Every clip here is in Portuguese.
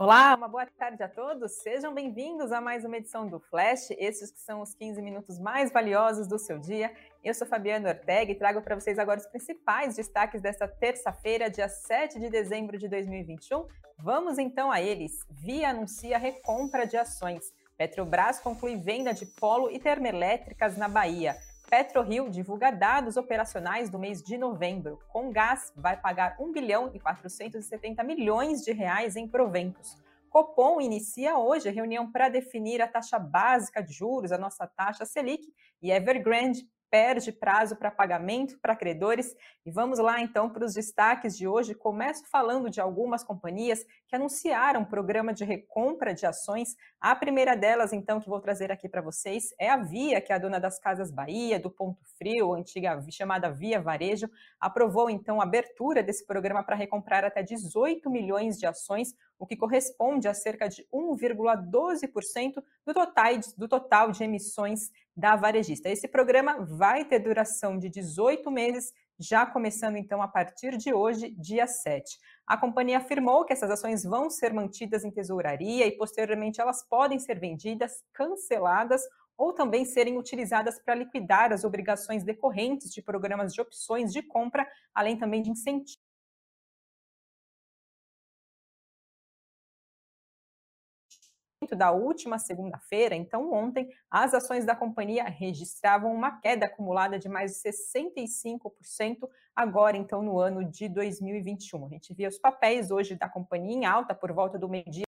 Olá, uma boa tarde a todos. Sejam bem-vindos a mais uma edição do Flash. Esses que são os 15 minutos mais valiosos do seu dia. Eu sou Fabiana Ortega e trago para vocês agora os principais destaques desta terça-feira, dia 7 de dezembro de 2021. Vamos então a eles. Via anuncia recompra de ações. Petrobras conclui venda de polo e termoelétricas na Bahia. PetroRio divulga dados operacionais do mês de novembro. Com gás, vai pagar 1 bilhão e 470 milhões de reais em proventos. Copom inicia hoje a reunião para definir a taxa básica de juros, a nossa taxa Selic, e Evergrande perde prazo para pagamento para credores. E vamos lá então para os destaques de hoje. Começo falando de algumas companhias que anunciaram programa de recompra de ações. A primeira delas, então, que vou trazer aqui para vocês é a Via, que é a dona das Casas Bahia, do Ponto Frio, antiga chamada Via Varejo, aprovou então a abertura desse programa para recomprar até 18 milhões de ações, o que corresponde a cerca de 1,12% do total, do total de emissões da varejista. Esse programa vai ter duração de 18 meses, já começando então a partir de hoje, dia 7. A companhia afirmou que essas ações vão ser mantidas em tesouraria e posteriormente elas podem ser vendidas, canceladas ou também serem utilizadas para liquidar as obrigações decorrentes de programas de opções de compra, além também de incentivos da última segunda-feira, então ontem, as ações da companhia registravam uma queda acumulada de mais de 65%, agora então no ano de 2021. A gente via os papéis hoje da companhia em alta por volta do meio-dia,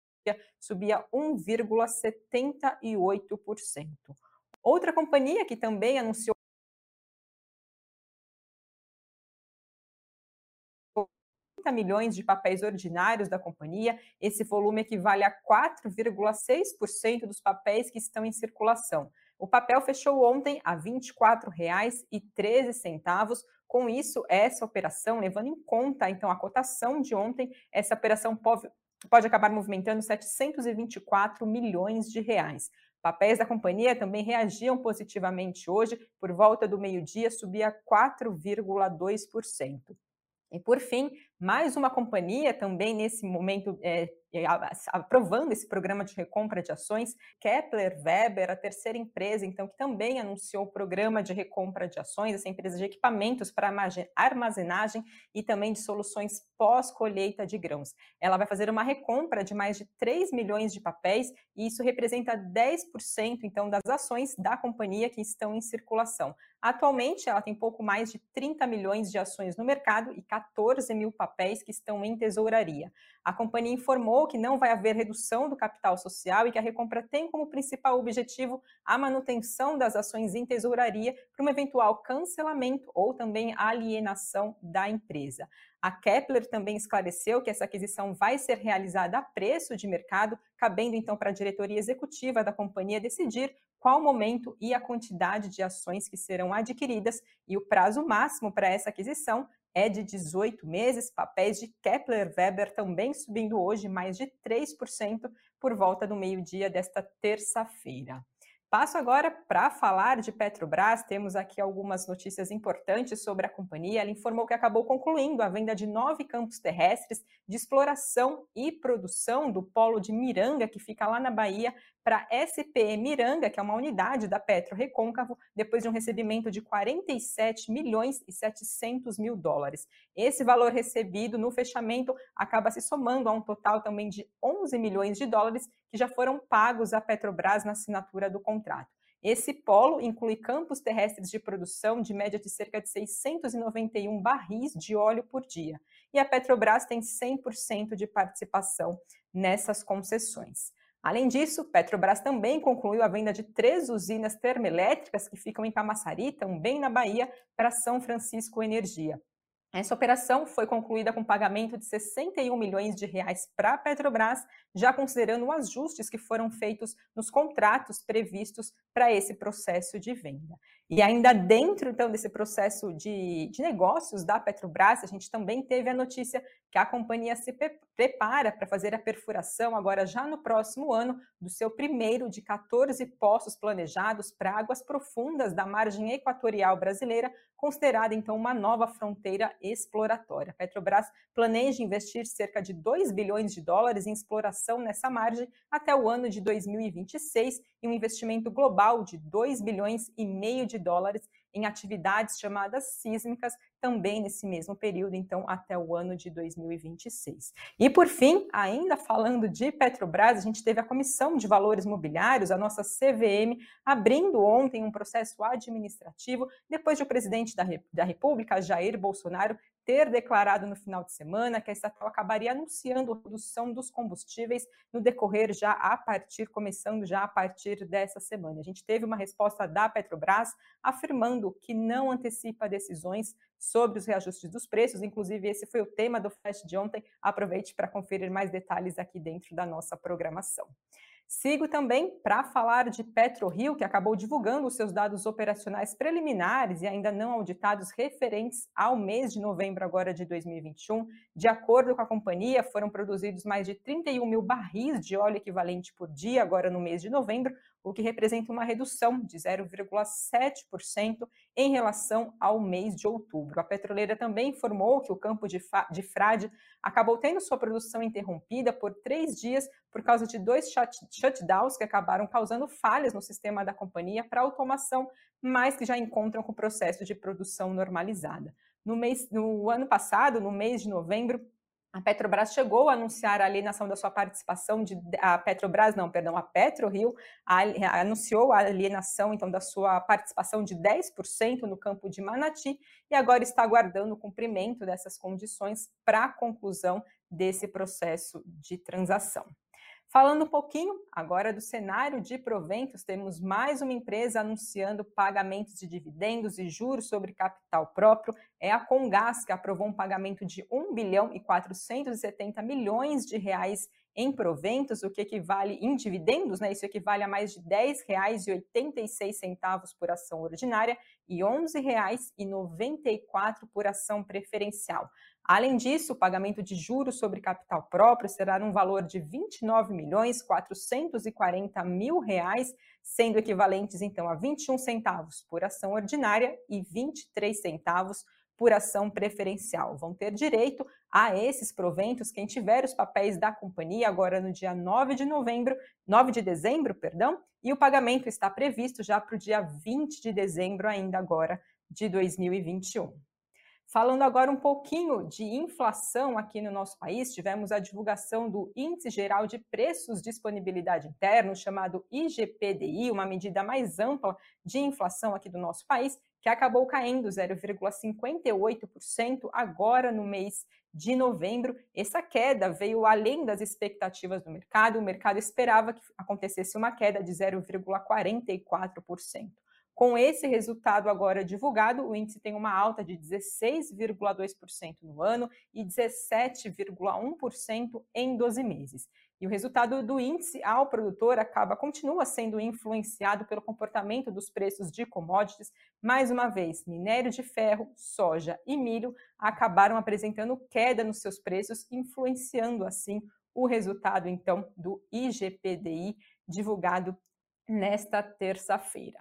subia 1,78%. Outra companhia que também anunciou milhões de papéis ordinários da companhia. Esse volume equivale a 4,6% dos papéis que estão em circulação. O papel fechou ontem a R$ 24,13. Com isso, essa operação, levando em conta então a cotação de ontem, essa operação pode, pode acabar movimentando 724 milhões de reais. Papéis da companhia também reagiam positivamente hoje, por volta do meio-dia subia 4,2%. E por fim, mais uma companhia também nesse momento é, aprovando esse programa de recompra de ações, Kepler Weber, a terceira empresa, então, que também anunciou o programa de recompra de ações, essa empresa de equipamentos para armazenagem e também de soluções pós-colheita de grãos. Ela vai fazer uma recompra de mais de 3 milhões de papéis e isso representa 10%, então, das ações da companhia que estão em circulação. Atualmente, ela tem pouco mais de 30 milhões de ações no mercado e 14 mil papéis que estão em tesouraria. A companhia informou que não vai haver redução do capital social e que a recompra tem como principal objetivo a manutenção das ações em tesouraria para um eventual cancelamento ou também alienação da empresa. A Kepler também esclareceu que essa aquisição vai ser realizada a preço de mercado, cabendo então para a diretoria executiva da companhia decidir qual momento e a quantidade de ações que serão adquiridas, e o prazo máximo para essa aquisição é de 18 meses. Papéis de Kepler Weber também subindo hoje mais de 3% por volta do meio-dia desta terça-feira. Passo agora para falar de Petrobras. Temos aqui algumas notícias importantes sobre a companhia. Ela informou que acabou concluindo a venda de nove campos terrestres de exploração e produção do polo de Miranga, que fica lá na Bahia, para SPE Miranga, que é uma unidade da Petro Recôncavo, depois de um recebimento de 47 milhões e 700 mil dólares. Esse valor recebido no fechamento acaba se somando a um total também de 11 milhões de dólares que já foram pagos à Petrobras na assinatura do contrato. Esse polo inclui campos terrestres de produção de média de cerca de 691 barris de óleo por dia. E a Petrobras tem 100% de participação nessas concessões. Além disso, Petrobras também concluiu a venda de três usinas termoelétricas que ficam em Camaçari, também na Bahia, para São Francisco Energia. Essa operação foi concluída com pagamento de 61 milhões de reais para a Petrobras, já considerando os ajustes que foram feitos nos contratos previstos para esse processo de venda. E ainda dentro então desse processo de, de negócios da Petrobras, a gente também teve a notícia que a companhia se prepara para fazer a perfuração agora já no próximo ano do seu primeiro de 14 poços planejados para águas profundas da margem equatorial brasileira, considerada então uma nova fronteira exploratória. A Petrobras planeja investir cerca de 2 bilhões de dólares em exploração nessa margem até o ano de 2026 e um investimento global de 2 bilhões e meio de dólares em atividades chamadas sísmicas, também nesse mesmo período, então até o ano de 2026. E por fim, ainda falando de Petrobras, a gente teve a Comissão de Valores Mobiliários, a nossa CVM, abrindo ontem um processo administrativo, depois de o presidente da, da República, Jair Bolsonaro, ter declarado no final de semana que a estatal acabaria anunciando a redução dos combustíveis no decorrer já a partir, começando já a partir dessa semana. A gente teve uma resposta da Petrobras afirmando que não antecipa decisões sobre os reajustes dos preços, inclusive esse foi o tema do flash de ontem. Aproveite para conferir mais detalhes aqui dentro da nossa programação. Sigo também para falar de PetroRio, que acabou divulgando os seus dados operacionais preliminares e ainda não auditados referentes ao mês de novembro agora de 2021. De acordo com a companhia, foram produzidos mais de 31 mil barris de óleo equivalente por dia agora no mês de novembro, o que representa uma redução de 0,7% em relação ao mês de outubro. A petroleira também informou que o campo de, de Frade acabou tendo sua produção interrompida por três dias por causa de dois shutdowns que acabaram causando falhas no sistema da companhia para automação, mas que já encontram com o processo de produção normalizada. No, mês, no ano passado, no mês de novembro, a Petrobras chegou a anunciar a alienação da sua participação de a Petrobras, não, perdão, a PetroRio anunciou a alienação então da sua participação de 10% no campo de Manati e agora está aguardando o cumprimento dessas condições para a conclusão desse processo de transação. Falando um pouquinho agora do cenário de proventos, temos mais uma empresa anunciando pagamentos de dividendos e juros sobre capital próprio. É a Congás, que aprovou um pagamento de 1 bilhão e 470 milhões de reais em proventos, o que equivale em dividendos, né? Isso equivale a mais de R$ 10,86 por ação ordinária e R$ 11,94 por ação preferencial. Além disso, o pagamento de juros sobre capital próprio será num valor de 29 milhões 440 mil reais, sendo equivalentes então a 21 centavos por ação ordinária e 23 centavos por ação preferencial. Vão ter direito a esses proventos quem tiver os papéis da companhia agora no dia 9 de novembro, 9 de dezembro, perdão, e o pagamento está previsto já para o dia 20 de dezembro ainda agora de 2021. Falando agora um pouquinho de inflação aqui no nosso país, tivemos a divulgação do Índice Geral de Preços Disponibilidade Interno, chamado IGPDI, uma medida mais ampla de inflação aqui do nosso país, que acabou caindo 0,58% agora no mês de novembro. Essa queda veio além das expectativas do mercado, o mercado esperava que acontecesse uma queda de 0,44%. Com esse resultado agora divulgado, o índice tem uma alta de 16,2% no ano e 17,1% em 12 meses. E o resultado do índice ao produtor acaba continua sendo influenciado pelo comportamento dos preços de commodities. Mais uma vez, minério de ferro, soja e milho acabaram apresentando queda nos seus preços, influenciando assim o resultado então do IGPDI divulgado nesta terça-feira.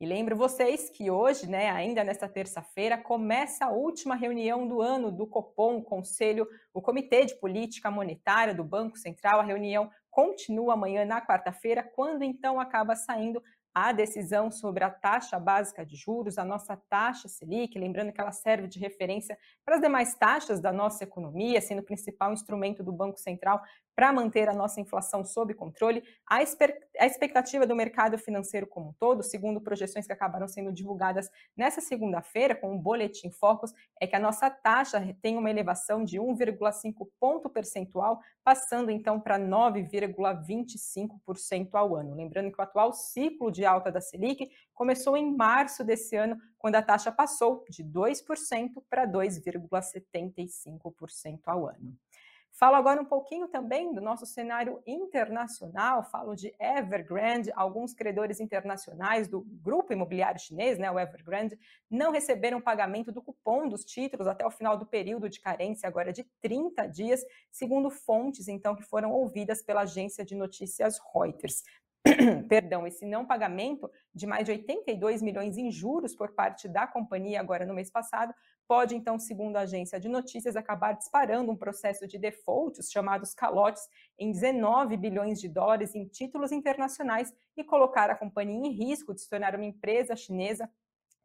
E lembro vocês que hoje, né, ainda nesta terça-feira, começa a última reunião do ano do Copom, o Conselho, o Comitê de Política Monetária do Banco Central. A reunião continua amanhã na quarta-feira, quando então acaba saindo a decisão sobre a taxa básica de juros, a nossa taxa Selic, lembrando que ela serve de referência para as demais taxas da nossa economia, sendo o principal instrumento do Banco Central para manter a nossa inflação sob controle. A, expectativa do mercado financeiro como um todo, segundo projeções que acabaram sendo divulgadas nessa segunda-feira com o Boletim Focus, é que a nossa taxa tem uma elevação de 1,5 ponto percentual, passando então para 9,25% ao ano. Lembrando que o atual ciclo de alta da Selic começou em março desse ano, quando a taxa passou de 2% para 2,75% ao ano. Falo agora um pouquinho também do nosso cenário internacional, falo de Evergrande, alguns credores internacionais do grupo imobiliário chinês, né, o Evergrande, não receberam pagamento do cupom dos títulos até o final do período de carência, agora de 30 dias, segundo fontes então que foram ouvidas pela agência de notícias Reuters. perdão, esse não pagamento de mais de 82 milhões em juros por parte da companhia agora no mês passado pode então, segundo a agência de notícias, acabar disparando um processo de default, os chamados calotes, em 19 bilhões de dólares em títulos internacionais e colocar a companhia em risco de se tornar uma empresa chinesa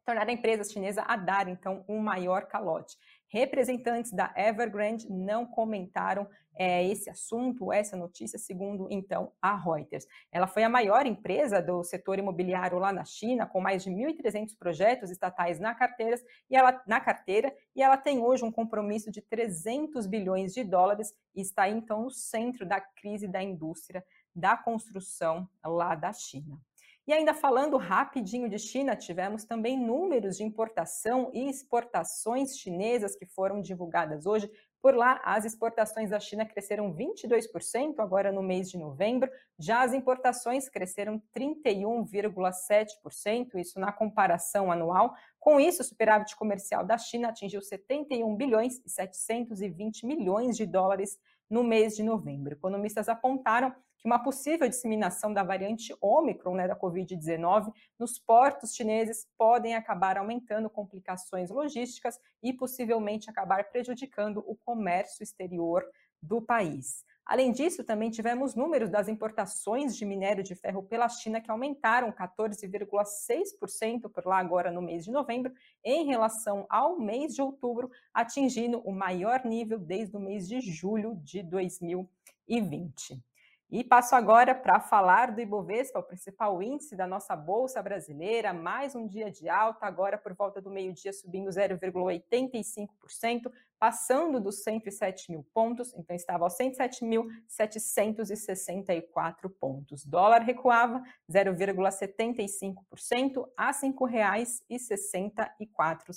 tornar a empresa chinesa a dar, então, um maior calote. Representantes da Evergrande não comentaram é, esse assunto, essa notícia, segundo então a Reuters. Ela foi a maior empresa do setor imobiliário lá na China, com mais de 1.300 projetos estatais na, carteiras, e ela, na carteira, e ela tem hoje um compromisso de 300 bilhões de dólares e está então no centro da crise da indústria da construção lá da China. E ainda falando rapidinho de China, tivemos também números de importação e exportações chinesas que foram divulgadas hoje. Por lá, as exportações da China cresceram 22% agora no mês de novembro, já as importações cresceram 31,7%, isso na comparação anual. Com isso, o superávit comercial da China atingiu 71 bilhões e 720 milhões de dólares no mês de novembro. Economistas apontaram que uma possível disseminação da variante Ômicron, né, da Covid-19, nos portos chineses podem acabar aumentando complicações logísticas e possivelmente acabar prejudicando o comércio exterior do país. Além disso, também tivemos números das importações de minério de ferro pela China que aumentaram 14,6% por lá agora no mês de novembro, em relação ao mês de outubro, atingindo o maior nível desde o mês de julho de 2020. E passo agora para falar do Ibovespa, o principal índice da nossa Bolsa Brasileira, mais um dia de alta, agora por volta do meio-dia subindo 0,85%, passando dos 107 mil pontos, então estava aos 107.764 pontos. Dólar recuava 0,75% a R$ 5,64.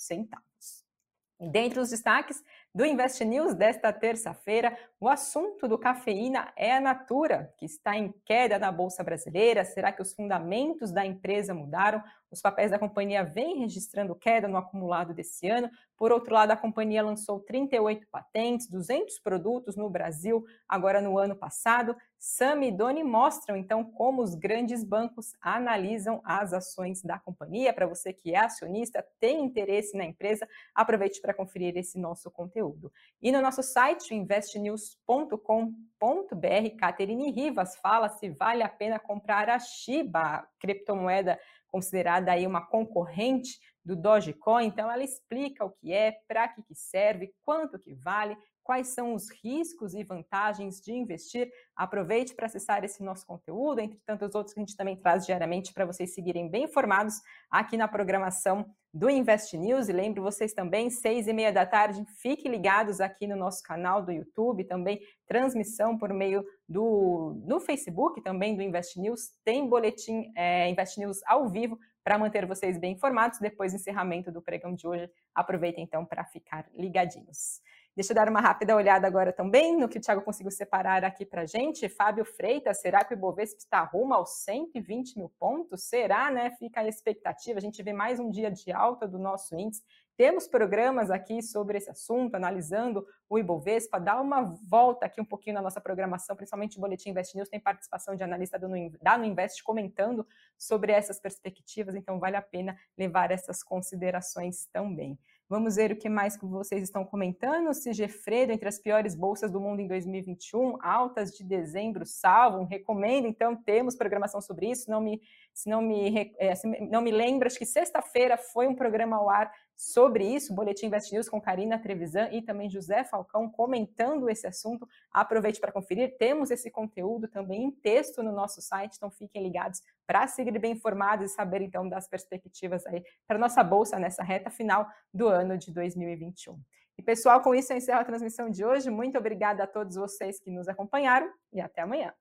Dentre os destaques do Invest News desta terça-feira, o assunto do cafeína é a Natura, que está em queda na Bolsa Brasileira. Será que os fundamentos da empresa mudaram? Os papéis da companhia vêm registrando queda no acumulado desse ano. Por outro lado, a companhia lançou 38 patentes, 200 produtos no Brasil, agora no ano passado. Sam e Doni mostram então como os grandes bancos analisam as ações da companhia. Para você que é acionista, tem interesse na empresa, aproveite para conferir esse nosso conteúdo. E no nosso site, investnews.com.br, Caterine Rivas fala se vale a pena comprar a Shiba, criptomoeda considerada aí uma concorrente do Dogecoin. Então ela explica o que é, para que, que serve, quanto que vale, quais são os riscos e vantagens de investir. Aproveite para acessar esse nosso conteúdo, entre tantos outros que a gente também traz diariamente para vocês seguirem bem informados aqui na programação do Invest News. E lembro vocês também, seis e meia da tarde, fiquem ligados aqui no nosso canal do YouTube, também transmissão por meio do no Facebook, também do Invest News. Tem boletim é, Invest News ao vivo para manter vocês bem informados. Depois do encerramento do pregão de hoje, aproveitem então para ficar ligadinhos. Deixa eu dar uma rápida olhada agora também no que o Thiago conseguiu separar aqui para gente. Fábio Freitas, será que o Ibovespa está rumo aos 120 mil pontos? Será, né? Fica a expectativa. A gente vê mais um dia de alta do nosso índice. Temos programas aqui sobre esse assunto, analisando o Ibovespa. Dá uma volta aqui um pouquinho na nossa programação, principalmente o Boletim Invest News, tem participação de analista do, da No Invest comentando sobre essas perspectivas, então vale a pena levar essas considerações também. Vamos ver o que mais que vocês estão comentando. Sigefredo, entre as piores bolsas do mundo em 2021, altas de dezembro salvam, recomendo. Então, temos programação sobre isso. Não me, se não me, é, se não me lembro, acho que sexta-feira foi um programa ao ar sobre isso, Boletim Invest News com Karina Trevisan e também José Falcão comentando esse assunto. Aproveite para conferir. Temos esse conteúdo também em texto no nosso site, então fiquem ligados para seguir bem informados e saber então das perspectivas aí para nossa bolsa nessa reta final do ano de 2021. E pessoal, com isso eu encerro a transmissão de hoje. Muito obrigada a todos vocês que nos acompanharam e até amanhã.